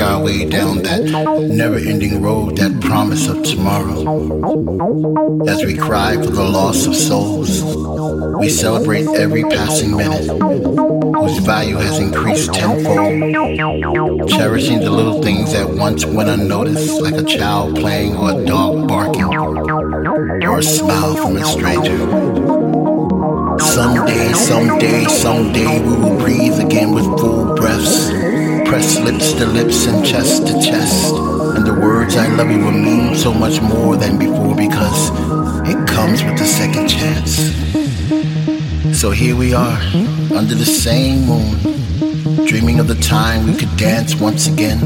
our way down that never ending road, that promise of tomorrow. As we cry for the loss of souls, we celebrate every passing minute, whose value has increased tenfold. Cherishing the little things that once went unnoticed, like a child playing or a dog barking, or a smile from a stranger. Someday, someday, someday we will breathe again with full breaths. Press lips to lips and chest to chest. And the words I love you will mean so much more than before because it comes with a second chance. So here we are, under the same moon, dreaming of the time we could dance once again,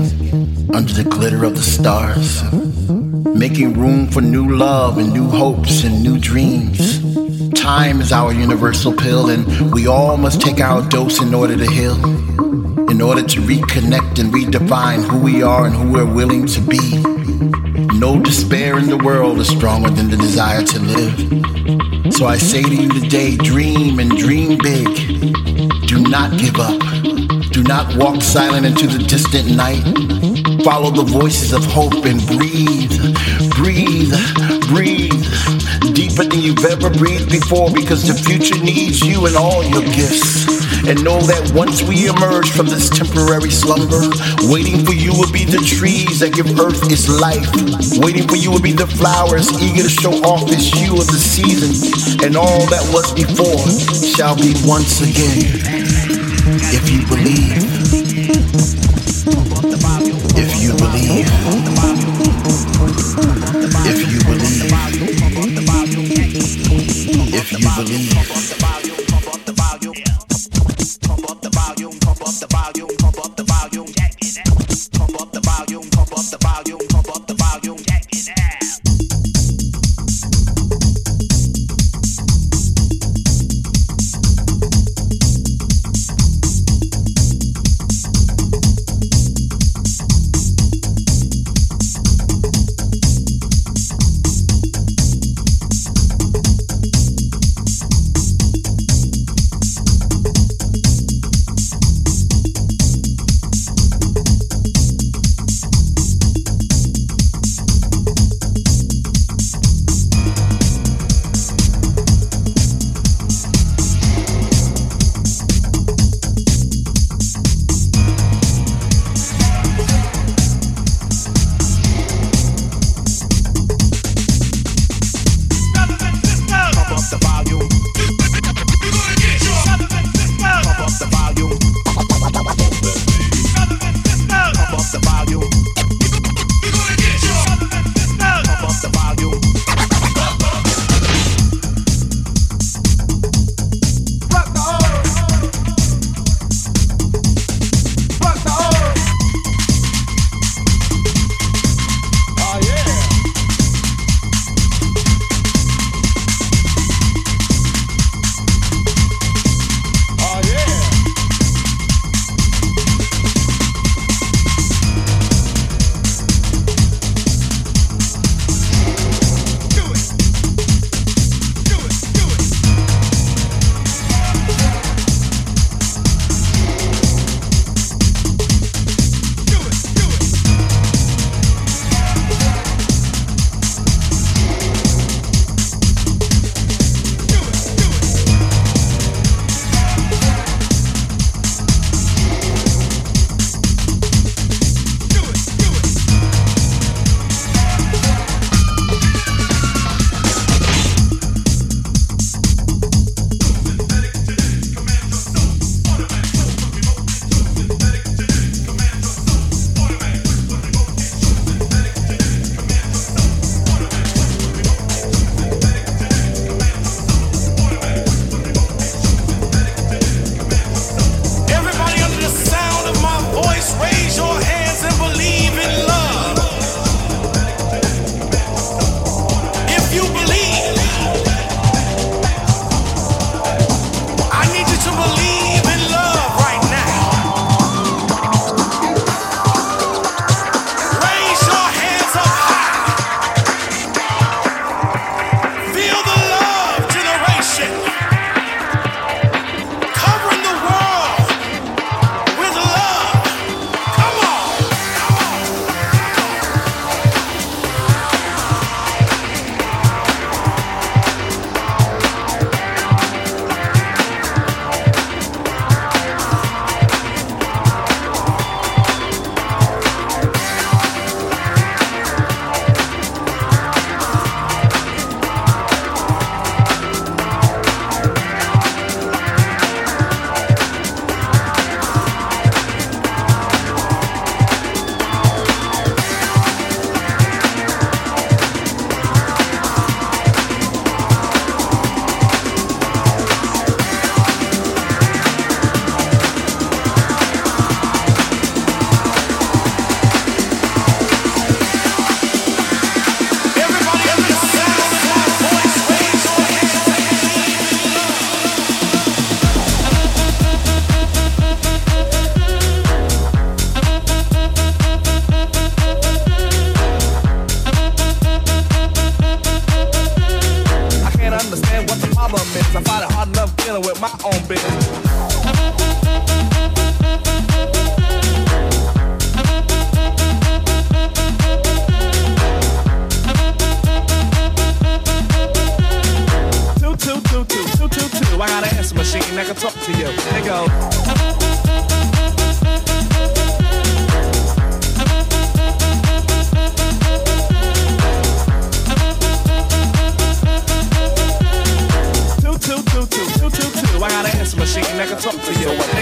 under the glitter of the stars, making room for new love and new hopes and new dreams. Time is our universal pill, and we all must take our dose in order to heal, in order to reconnect and redefine who we are and who we're willing to be. No despair in the world is stronger than the desire to live. So I say to you today dream and dream big. Do not give up. Do not walk silent into the distant night. Follow the voices of hope and breathe, breathe, breathe deeper than you've ever breathed before because the future needs you and all your gifts. And know that once we emerge from this temporary slumber, waiting for you will be the trees that give earth its life. Waiting for you will be the flowers eager to show off this hue of the season. And all that was before shall be once again. If you believe. If you believe. If you believe. If you believe.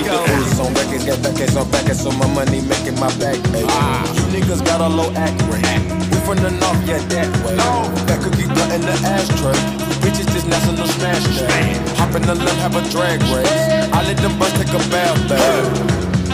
You. Nigga. The on records, got records on records, so my money making my back. Ah. You niggas got a low act rate. We from the north, yeah, that way. No. That cookie blunt in the ashtray. Bitches just national smash day. Hop in the left, have a drag race. I let them bus take a bath, babe.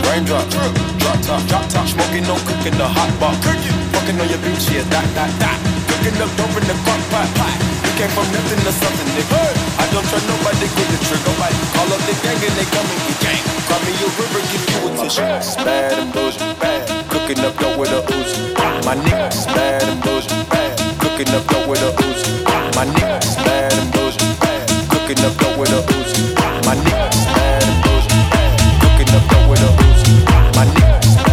Raindrop, drop top, drop top, smoking, no cooking, the hot box. Cooking, fucking on your bitch, yeah, that, that, that. Cooking up dope in the crock pot, pot came from nothing to something, nigga. Hey. I don't trust nobody, get the trigger. Nobody call up the gang and they come and get gang. Cry me a river, give you a tissue. Bad and boujee, bad. Cooking up dope with a Uzi. My niggas bad and boujee, bad. Cooking up dope with a Uzi. My niggas bad and boujee, bad. Cooking up dope with a Uzi. My niggas bad and boujee, bad. Cooking up dope with a Uzi. My niggas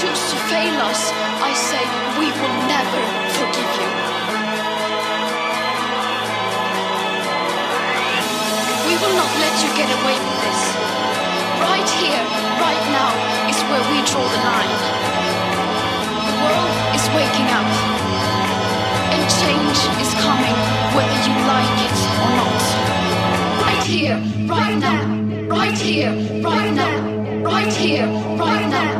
choose to fail us, I say we will never forgive you. We will not let you get away with this. Right here, right now, is where we draw the line. The world is waking up. And change is coming, whether you like it or not. Right here, right now, right here, right now, right here, right now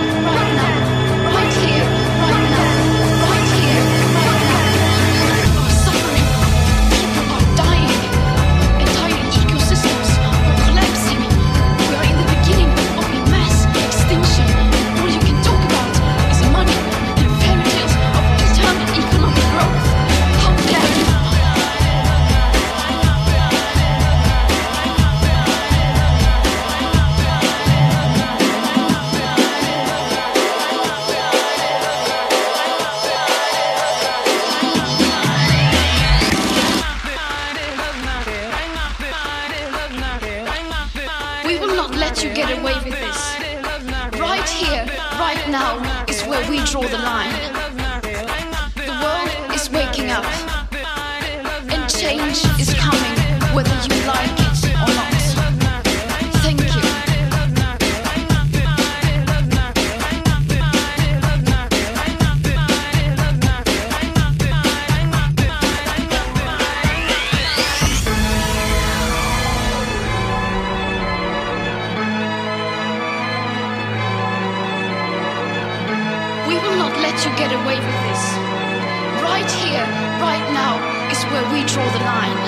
get away with this. Right here, right now, is where we draw the line.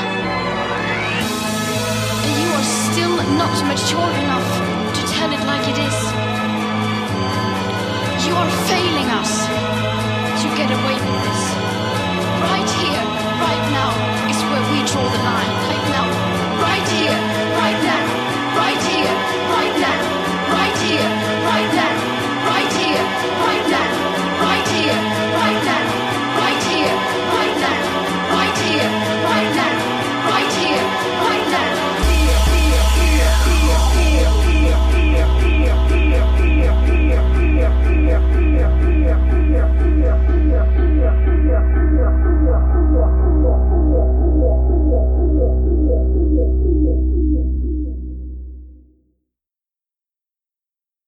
And you are still not mature enough to tell it like it is. You are failing us to get away with this. Right here, right now, is where we draw the line.